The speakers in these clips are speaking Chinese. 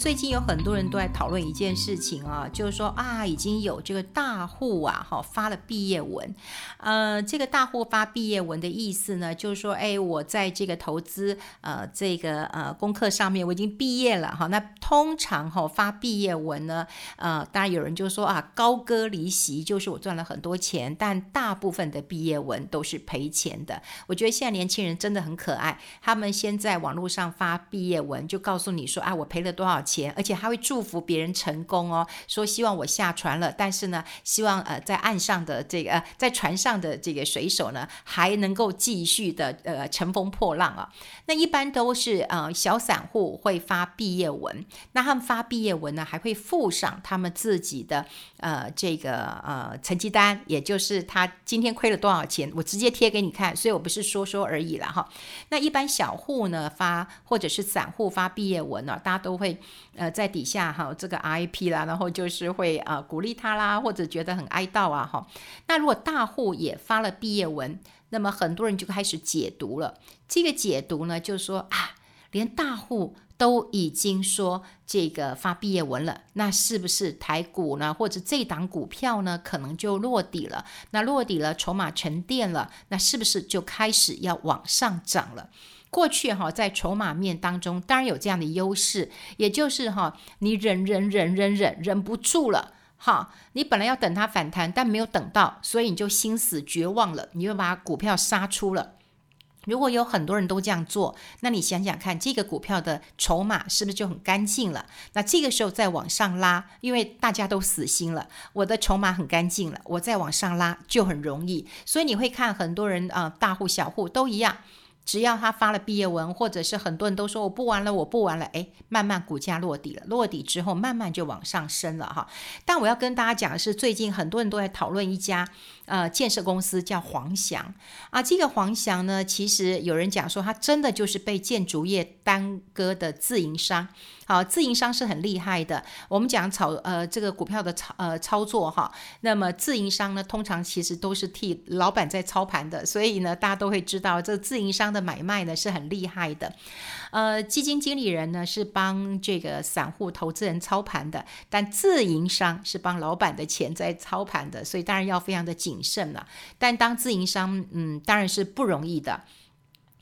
最近有很多人都在讨论一件事情啊，就是说啊，已经有这个大户啊，哈，发了毕业文。呃，这个大户发毕业文的意思呢，就是说，哎，我在这个投资呃这个呃功课上面我已经毕业了哈。那通常哈发毕业文呢，呃，当然有人就说啊，高歌离席，就是我赚了很多钱，但大部分的毕业文都是赔钱的。我觉得现在年轻人真的很可爱，他们先在网络上发毕业文，就告诉你说啊，我赔了多少。钱，而且还会祝福别人成功哦，说希望我下船了，但是呢，希望呃在岸上的这个、呃、在船上的这个水手呢，还能够继续的呃乘风破浪啊。那一般都是呃小散户会发毕业文，那他们发毕业文呢，还会附上他们自己的呃这个呃成绩单，也就是他今天亏了多少钱，我直接贴给你看，所以我不是说说而已了哈。那一般小户呢发或者是散户发毕业文呢，大家都会。呃，在底下哈，这个 RIP 啦，然后就是会啊、鼓励他啦，或者觉得很哀悼啊哈。那如果大户也发了毕业文，那么很多人就开始解读了。这个解读呢，就是说啊，连大户都已经说这个发毕业文了，那是不是台股呢，或者这档股票呢，可能就落底了？那落底了，筹码沉淀了，那是不是就开始要往上涨了？过去哈，在筹码面当中，当然有这样的优势，也就是哈，你忍忍忍忍忍忍不住了哈，你本来要等它反弹，但没有等到，所以你就心死绝望了，你就把股票杀出了。如果有很多人都这样做，那你想想看，这个股票的筹码是不是就很干净了？那这个时候再往上拉，因为大家都死心了，我的筹码很干净了，我再往上拉就很容易。所以你会看很多人啊，大户小户都一样。只要他发了毕业文，或者是很多人都说我不玩了，我不玩了，哎，慢慢股价落底了，落底之后慢慢就往上升了哈。但我要跟大家讲的是，最近很多人都在讨论一家呃建设公司叫黄翔啊，这个黄翔呢，其实有人讲说他真的就是被建筑业耽搁的自营商。好，自营商是很厉害的。我们讲炒呃这个股票的操呃操作哈，那么自营商呢，通常其实都是替老板在操盘的，所以呢，大家都会知道这个自营商的买卖呢是很厉害的。呃，基金经理人呢是帮这个散户投资人操盘的，但自营商是帮老板的钱在操盘的，所以当然要非常的谨慎了。但当自营商，嗯，当然是不容易的。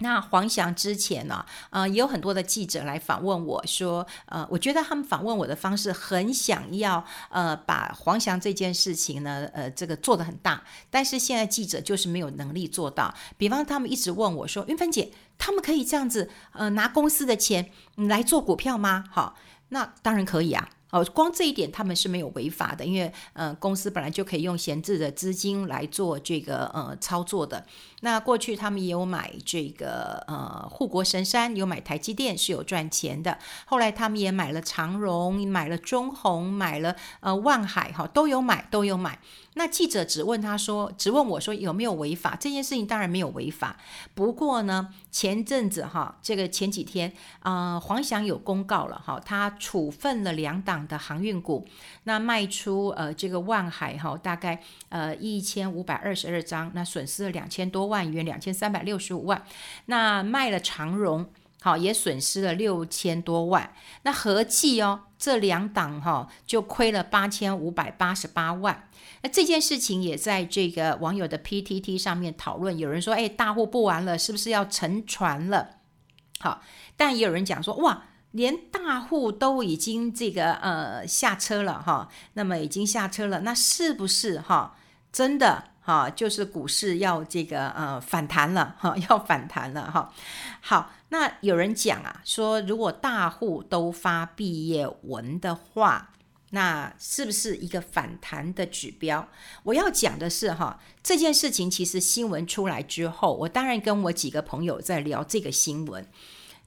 那黄翔之前呢，呃，也有很多的记者来访问我说，呃，我觉得他们访问我的方式很想要，呃，把黄翔这件事情呢，呃，这个做得很大，但是现在记者就是没有能力做到。比方他们一直问我说，云芬姐，他们可以这样子，呃，拿公司的钱来做股票吗？好，那当然可以啊。哦，光这一点他们是没有违法的，因为呃，公司本来就可以用闲置的资金来做这个呃操作的。那过去他们也有买这个呃护国神山，有买台积电是有赚钱的。后来他们也买了长荣，买了中宏，买了呃万海，哈，都有买，都有买。那记者只问他说，只问我说有没有违法？这件事情当然没有违法。不过呢，前阵子哈，这个前几天啊、黄翔有公告了哈，他处分了两档的航运股，那卖出呃这个万海哈，大概呃一千五百二十二张，那损失了两千多万元，两千三百六十五万。那卖了长荣，好也损失了六千多万。那合计哦，这两档哈就亏了八千五百八十八万。那这件事情也在这个网友的 PTT 上面讨论，有人说：“哎，大户不玩了，是不是要沉船了？”好，但也有人讲说：“哇，连大户都已经这个呃下车了哈，那么已经下车了，那是不是哈真的哈就是股市要这个呃反弹了哈，要反弹了哈？”好，那有人讲啊，说如果大户都发毕业文的话。那是不是一个反弹的指标？我要讲的是哈，这件事情其实新闻出来之后，我当然跟我几个朋友在聊这个新闻。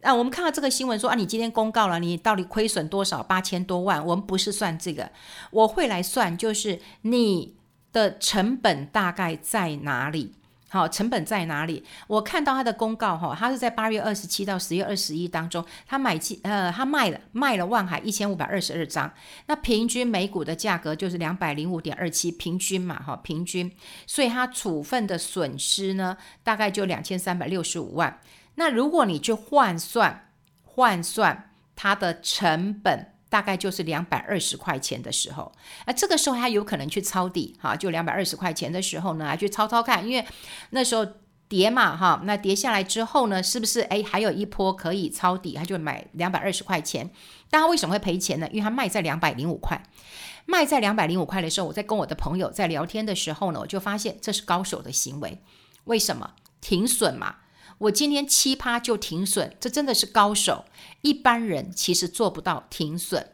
啊，我们看到这个新闻说啊，你今天公告了，你到底亏损多少？八千多万。我们不是算这个，我会来算，就是你的成本大概在哪里？好，成本在哪里？我看到他的公告哈，他是在八月二十七到十月二十一当中，他买进呃，他卖了卖了万海一千五百二十二张，那平均每股的价格就是两百零五点二七，平均嘛哈，平均，所以他处分的损失呢，大概就两千三百六十五万。那如果你去换算换算它的成本，大概就是两百二十块钱的时候，那这个时候他有可能去抄底，哈，就两百二十块钱的时候呢，去抄抄看，因为那时候跌嘛，哈，那跌下来之后呢，是不是哎还有一波可以抄底，他就买两百二十块钱。但他为什么会赔钱呢？因为他卖在两百零五块，卖在两百零五块的时候，我在跟我的朋友在聊天的时候呢，我就发现这是高手的行为。为什么？停损嘛。我今天七趴就停损，这真的是高手。一般人其实做不到停损。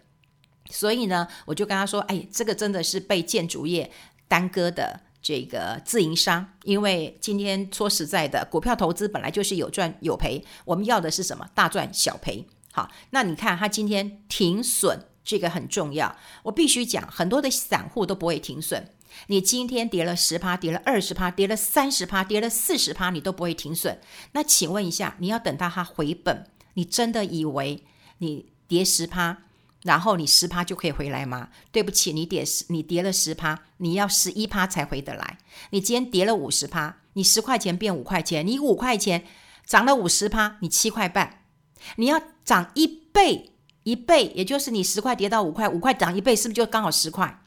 所以呢，我就跟他说：“哎，这个真的是被建筑业耽搁的这个自营商。因为今天说实在的，股票投资本来就是有赚有赔，我们要的是什么？大赚小赔。”好，那你看他今天停损，这个很重要。我必须讲，很多的散户都不会停损。你今天跌了十趴，跌了二十趴，跌了三十趴，跌了四十趴，你都不会停损。那请问一下，你要等到它回本，你真的以为你跌十趴，然后你十趴就可以回来吗？对不起，你跌十，你跌了十趴，你要十一趴才回得来。你今天跌了五十趴，你十块钱变五块钱，你五块钱涨了五十趴，你七块半。你要涨一倍，一倍，也就是你十块跌到五块，五块涨一倍，是不是就刚好十块？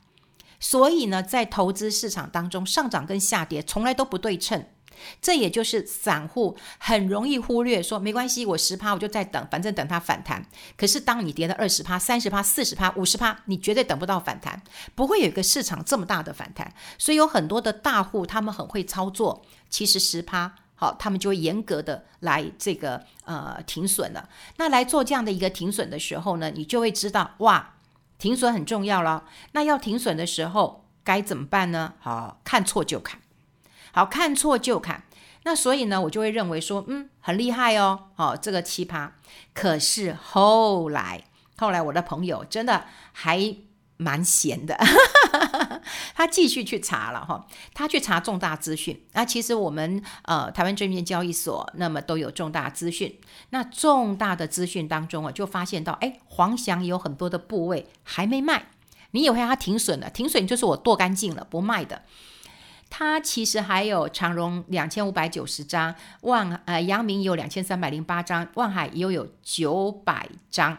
所以呢，在投资市场当中，上涨跟下跌从来都不对称，这也就是散户很容易忽略说，没关系，我十趴我就在等，反正等它反弹。可是当你跌了二十趴、三十趴、四十趴、五十趴，你绝对等不到反弹，不会有一个市场这么大的反弹。所以有很多的大户，他们很会操作，其实十趴。好，他们就会严格的来这个呃停损了。那来做这样的一个停损的时候呢，你就会知道哇，停损很重要了。那要停损的时候该怎么办呢？好，看错就砍。好，看错就砍。那所以呢，我就会认为说，嗯，很厉害哦。好，这个奇葩。可是后来，后来我的朋友真的还。蛮闲的，他继续去查了哈，他去查重大资讯。那其实我们呃台湾证券交易所那么都有重大资讯。那重大的资讯当中啊，就发现到哎，黄翔有很多的部位还没卖。你以为他停损了？停损就是我剁干净了不卖的。他其实还有长荣两千五百九十张，万呃阳明有两千三百零八张，万海也有九百张。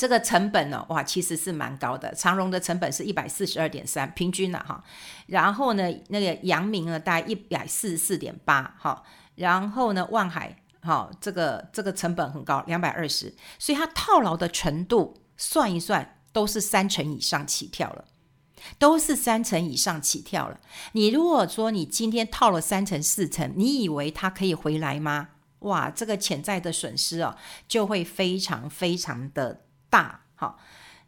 这个成本呢，哇，其实是蛮高的。长荣的成本是一百四十二点三，平均了哈。然后呢，那个阳明呢，大概一百四十四点八，哈。然后呢，万海，哈，这个这个成本很高，两百二十。所以它套牢的程度算一算，都是三成以上起跳了，都是三成以上起跳了。你如果说你今天套了三成四成，你以为它可以回来吗？哇，这个潜在的损失哦，就会非常非常的。大好，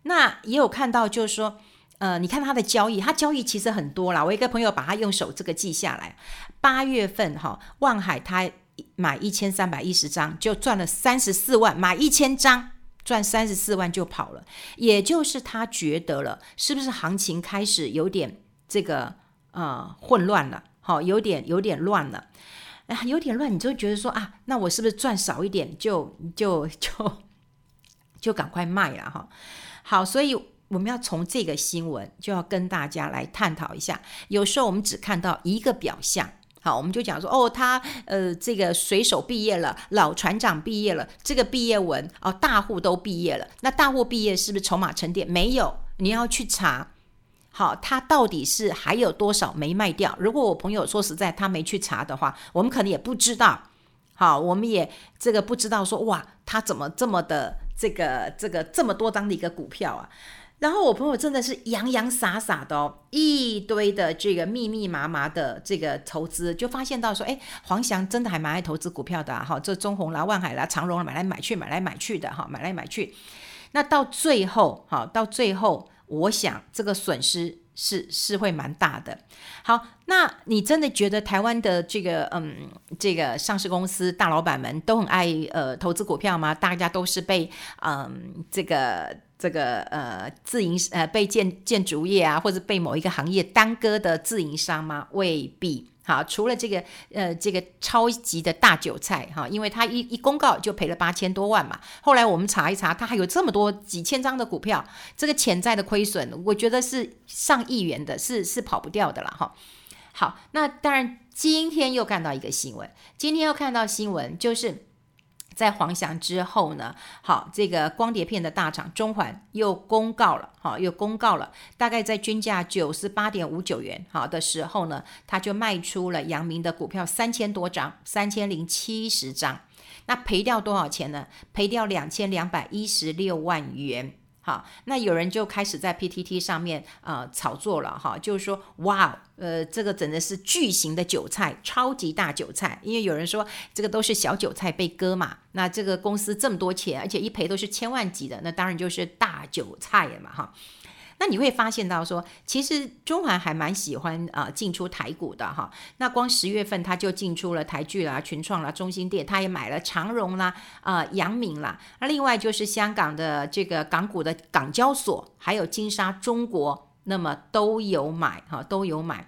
那也有看到，就是说，呃，你看他的交易，他交易其实很多啦。我一个朋友把他用手这个记下来，八月份哈，万海他买一千三百一十张，就赚了三十四万，买一千张赚三十四万就跑了。也就是他觉得了，是不是行情开始有点这个呃混乱了？好，有点有点乱了，啊，有点乱，你就觉得说啊，那我是不是赚少一点就就就？就赶快卖了哈，好，所以我们要从这个新闻就要跟大家来探讨一下。有时候我们只看到一个表象，好，我们就讲说哦，他呃这个水手毕业了，老船长毕业了，这个毕业文哦，大户都毕业了。那大户毕业是不是筹码沉淀？没有，你要去查，好，他到底是还有多少没卖掉？如果我朋友说实在他没去查的话，我们可能也不知道。好，我们也这个不知道说哇，他怎么这么的。这个这个这么多张的一个股票啊，然后我朋友真的是洋洋洒洒的哦，一堆的这个密密麻麻的这个投资，就发现到说，哎，黄翔真的还蛮爱投资股票的哈，这中红啦、万海啦、长荣买来买去，买来买去的哈，买来买去，那到最后哈，到最后，我想这个损失。是是会蛮大的。好，那你真的觉得台湾的这个嗯这个上市公司大老板们都很爱呃投资股票吗？大家都是被嗯这个这个呃自营呃被建建筑业啊或者被某一个行业耽搁的自营商吗？未必。好，除了这个呃，这个超级的大韭菜哈，因为他一一公告就赔了八千多万嘛。后来我们查一查，他还有这么多几千张的股票，这个潜在的亏损，我觉得是上亿元的，是是跑不掉的了哈。好，那当然今天又看到一个新闻，今天又看到新闻就是。在黄翔之后呢，好，这个光碟片的大厂中环又公告了，好，又公告了，大概在均价九十八点五九元，好的时候呢，他就卖出了阳明的股票三千多张，三千零七十张，那赔掉多少钱呢？赔掉两千两百一十六万元。好，那有人就开始在 PTT 上面呃炒作了哈，就是说哇，呃，这个真的是巨型的韭菜，超级大韭菜，因为有人说这个都是小韭菜被割嘛，那这个公司这么多钱，而且一赔都是千万级的，那当然就是大韭菜了嘛哈。那你会发现到说，其实中环还蛮喜欢啊、呃、进出台股的哈。那光十月份他就进出了台剧啦、群创啦、中兴电，他也买了长荣啦、啊、呃、阳明啦。那另外就是香港的这个港股的港交所，还有金沙中国，那么都有买哈，都有买。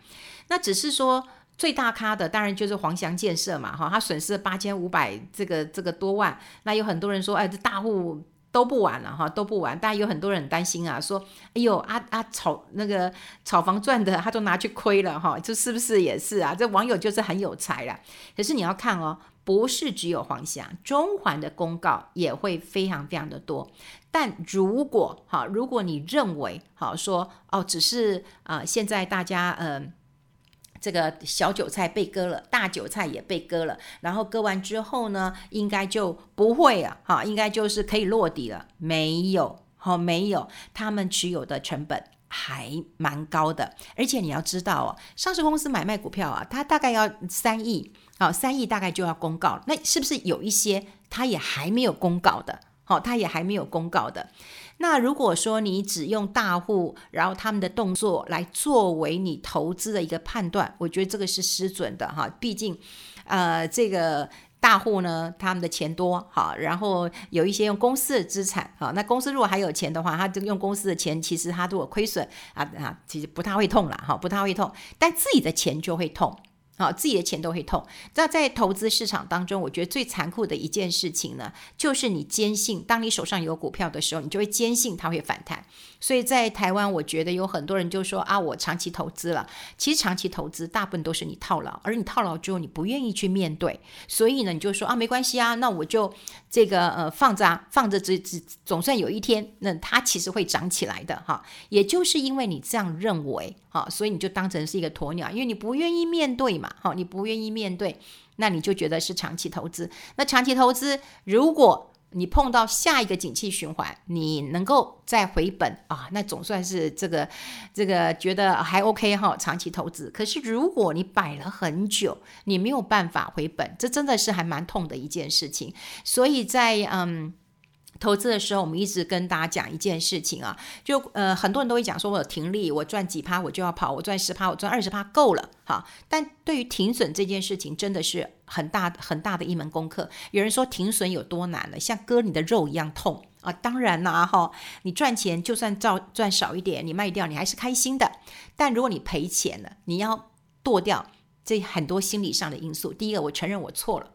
那只是说最大咖的当然就是黄翔建设嘛哈，他损失了八千五百这个这个多万。那有很多人说，哎，这大户。都不玩了哈，都不玩。但有很多人担心啊，说：“哎呦，啊啊炒那个炒房赚的，他都拿去亏了哈，这是不是也是啊？”这网友就是很有才了。可是你要看哦，不是只有黄翔，中环的公告也会非常非常的多。但如果哈，如果你认为好说哦，只是啊、现在大家嗯。这个小韭菜被割了，大韭菜也被割了，然后割完之后呢，应该就不会了，哈，应该就是可以落底了。没有，哈，没有，他们持有的成本还蛮高的，而且你要知道哦，上市公司买卖股票啊，它大概要三亿，好，三亿大概就要公告，那是不是有一些它也还没有公告的？好，他也还没有公告的。那如果说你只用大户，然后他们的动作来作为你投资的一个判断，我觉得这个是失准的哈。毕竟，呃，这个大户呢，他们的钱多哈，然后有一些用公司的资产哈。那公司如果还有钱的话，他就用公司的钱，其实他如果亏损啊啊，其实不太会痛了哈，不太会痛，但自己的钱就会痛。好，自己的钱都会痛。那在投资市场当中，我觉得最残酷的一件事情呢，就是你坚信，当你手上有股票的时候，你就会坚信它会反弹。所以在台湾，我觉得有很多人就说啊，我长期投资了。其实长期投资大部分都是你套牢，而你套牢之后，你不愿意去面对。所以呢，你就说啊，没关系啊，那我就这个呃放着啊，放着，只只总算有一天，那它其实会涨起来的哈。也就是因为你这样认为。好，所以你就当成是一个鸵鸟，因为你不愿意面对嘛。好，你不愿意面对，那你就觉得是长期投资。那长期投资，如果你碰到下一个景气循环，你能够再回本啊，那总算是这个这个觉得还 OK 哈。长期投资，可是如果你摆了很久，你没有办法回本，这真的是还蛮痛的一件事情。所以在嗯。投资的时候，我们一直跟大家讲一件事情啊，就呃很多人都会讲说，我有停利，我赚几趴我就要跑，我赚十趴，我赚二十趴够了，哈。但对于停损这件事情，真的是很大很大的一门功课。有人说停损有多难了，像割你的肉一样痛啊。当然啦，哈，你赚钱就算照赚少一点，你卖掉你还是开心的。但如果你赔钱了，你要剁掉这很多心理上的因素。第一个，我承认我错了，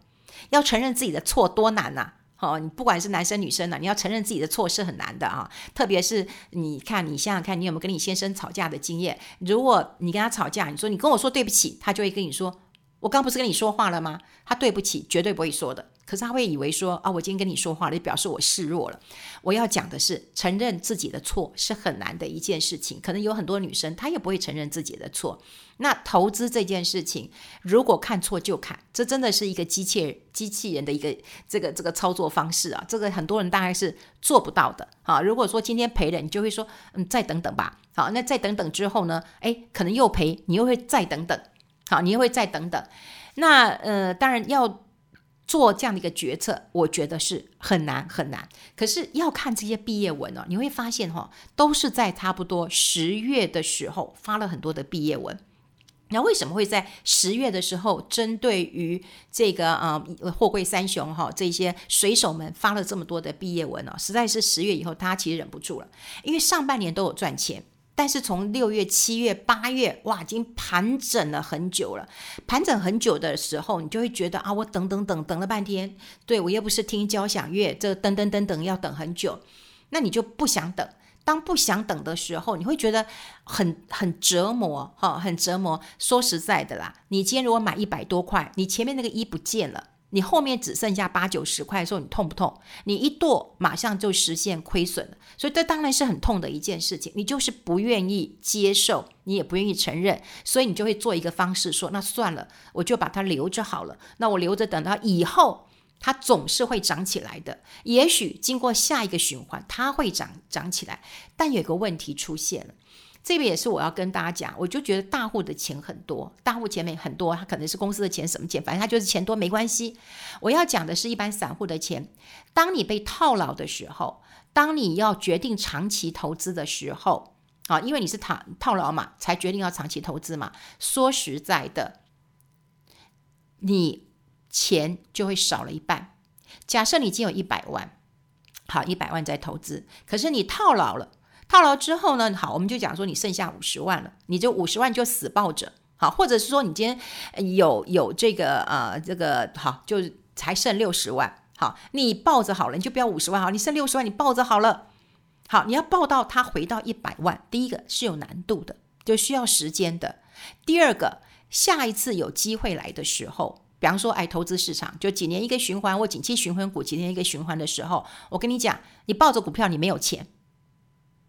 要承认自己的错多难呐。哦，你不管是男生女生呢，你要承认自己的错是很难的啊。特别是你看，你想想看，你有没有跟你先生吵架的经验？如果你跟他吵架，你说你跟我说对不起，他就会跟你说，我刚不是跟你说话了吗？他对不起绝对不会说的。可是他会以为说啊，我今天跟你说话了，就表示我示弱了。我要讲的是，承认自己的错是很难的一件事情。可能有很多女生她也不会承认自己的错。那投资这件事情，如果看错就砍，这真的是一个机器机器人的一个这个这个操作方式啊。这个很多人大概是做不到的啊。如果说今天赔了，你就会说嗯，再等等吧。好，那再等等之后呢？哎，可能又赔，你又会再等等。好，你会再等等。那呃，当然要。做这样的一个决策，我觉得是很难很难。可是要看这些毕业文哦，你会发现哈、哦，都是在差不多十月的时候发了很多的毕业文。那为什么会在十月的时候，针对于这个呃货柜三雄哈这些水手们发了这么多的毕业文呢、哦？实在是十月以后，大家其实忍不住了，因为上半年都有赚钱。但是从六月、七月、八月，哇，已经盘整了很久了。盘整很久的时候，你就会觉得啊，我等等等等了半天，对，我又不是听交响乐，这等等等等要等很久，那你就不想等。当不想等的时候，你会觉得很很折磨，哈，很折磨。说实在的啦，你今天如果买一百多块，你前面那个一不见了，你后面只剩下八九十块的时候，你痛不痛？你一剁，马上就实现亏损了，所以这当然是很痛的一件事情。你就是不愿意接受，你也不愿意承认，所以你就会做一个方式说，那算了，我就把它留着好了。那我留着，等到以后。它总是会涨起来的，也许经过下一个循环，它会涨涨起来。但有个问题出现了，这个也是我要跟大家讲，我就觉得大户的钱很多，大户钱没很多，他可能是公司的钱，什么钱，反正他就是钱多没关系。我要讲的是一般散户的钱，当你被套牢的时候，当你要决定长期投资的时候，啊，因为你是套套牢嘛，才决定要长期投资嘛。说实在的，你。钱就会少了一半。假设你已经有一百万，好，一百万在投资，可是你套牢了，套牢之后呢？好，我们就讲说你剩下五十万了，你就五十万就死抱着，好，或者是说你今天有有这个呃这个好，就才剩六十万，好，你抱着好了，你就不要五十万，好，你剩六十万，你抱着好了，好，你要抱到它回到一百万，第一个是有难度的，就需要时间的，第二个，下一次有机会来的时候。比方说，哎，投资市场就几年一个循环，或景气循环股几年一个循环的时候，我跟你讲，你抱着股票你没有钱，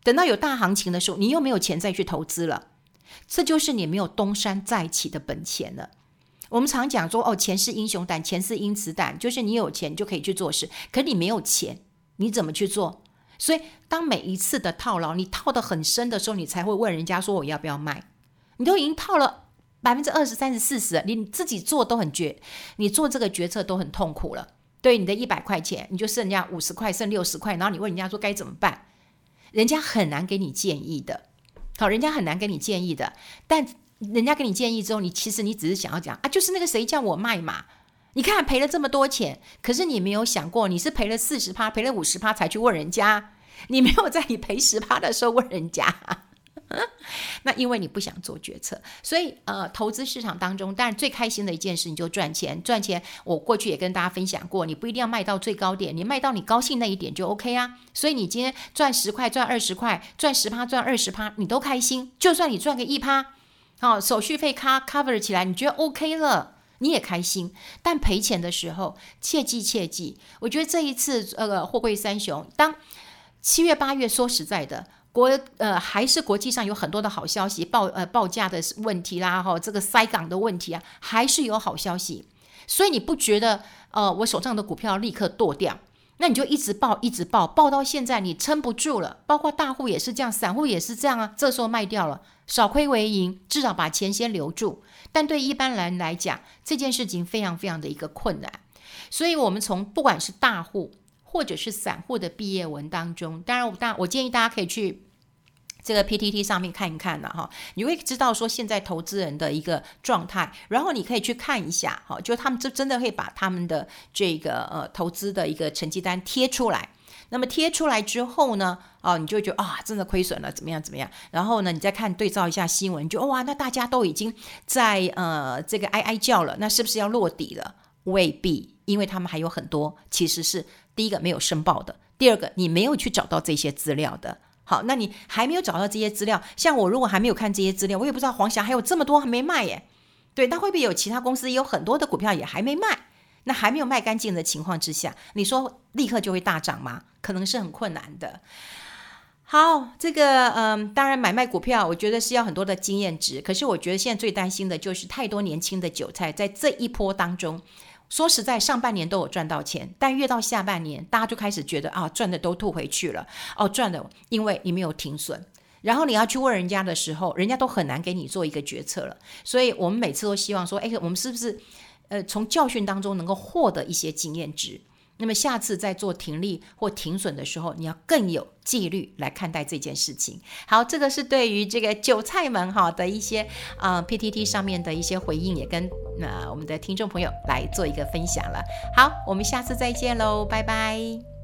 等到有大行情的时候，你又没有钱再去投资了，这就是你没有东山再起的本钱了。我们常讲说，哦，钱是英雄胆，钱是英子胆，就是你有钱就可以去做事，可你没有钱，你怎么去做？所以，当每一次的套牢，你套得很深的时候，你才会问人家说，我要不要卖？你都已经套了。百分之二十、三十、四十，你自己做都很绝，你做这个决策都很痛苦了。对你的一百块钱，你就剩人家五十块，剩六十块，然后你问人家说该怎么办，人家很难给你建议的。好，人家很难给你建议的。但人家给你建议之后，你其实你只是想要讲啊，就是那个谁叫我卖嘛？你看赔了这么多钱，可是你没有想过，你是赔了四十趴，赔了五十趴才去问人家，你没有在你赔十趴的时候问人家。那因为你不想做决策，所以呃，投资市场当中，当然最开心的一件事，你就赚钱。赚钱，我过去也跟大家分享过，你不一定要卖到最高点，你卖到你高兴那一点就 OK 啊。所以你今天赚十块、赚二十块、赚十趴、赚二十趴，你都开心。就算你赚个一趴，好，手续费 cover 起来，你觉得 OK 了，你也开心。但赔钱的时候，切记切记。我觉得这一次呃，货柜三雄，当七月八月，说实在的。国呃还是国际上有很多的好消息，报呃报价的问题啦，哈，这个塞港的问题啊，还是有好消息，所以你不觉得呃我手上的股票立刻剁掉，那你就一直报一直报，报到现在你撑不住了，包括大户也是这样，散户也是这样啊，这时候卖掉了，少亏为盈，至少把钱先留住。但对一般人来讲，这件事情非常非常的一个困难，所以我们从不管是大户。或者是散户的毕业文当中，当然我大我建议大家可以去这个 PTT 上面看一看了哈，你会知道说现在投资人的一个状态，然后你可以去看一下哈，就他们真真的会把他们的这个呃投资的一个成绩单贴出来，那么贴出来之后呢，哦，你就觉得啊，真的亏损了，怎么样怎么样，然后呢，你再看对照一下新闻，就哇，那大家都已经在呃这个哀哀叫了，那是不是要落底了？未必，因为他们还有很多其实是。第一个没有申报的，第二个你没有去找到这些资料的。好，那你还没有找到这些资料，像我如果还没有看这些资料，我也不知道黄霞还有这么多还没卖耶。对，那会不会有其他公司也有很多的股票也还没卖？那还没有卖干净的情况之下，你说立刻就会大涨吗？可能是很困难的。好，这个嗯，当然买卖股票，我觉得是要很多的经验值。可是我觉得现在最担心的就是太多年轻的韭菜在这一波当中。说实在，上半年都有赚到钱，但越到下半年，大家就开始觉得啊，赚的都吐回去了。哦，赚的，因为你没有停损，然后你要去问人家的时候，人家都很难给你做一个决策了。所以我们每次都希望说，哎，我们是不是呃，从教训当中能够获得一些经验值？那么下次在做停利或停损的时候，你要更有纪律来看待这件事情。好，这个是对于这个韭菜们哈的一些啊、PTT 上面的一些回应，也跟那、呃、我们的听众朋友来做一个分享了。好，我们下次再见喽，拜拜。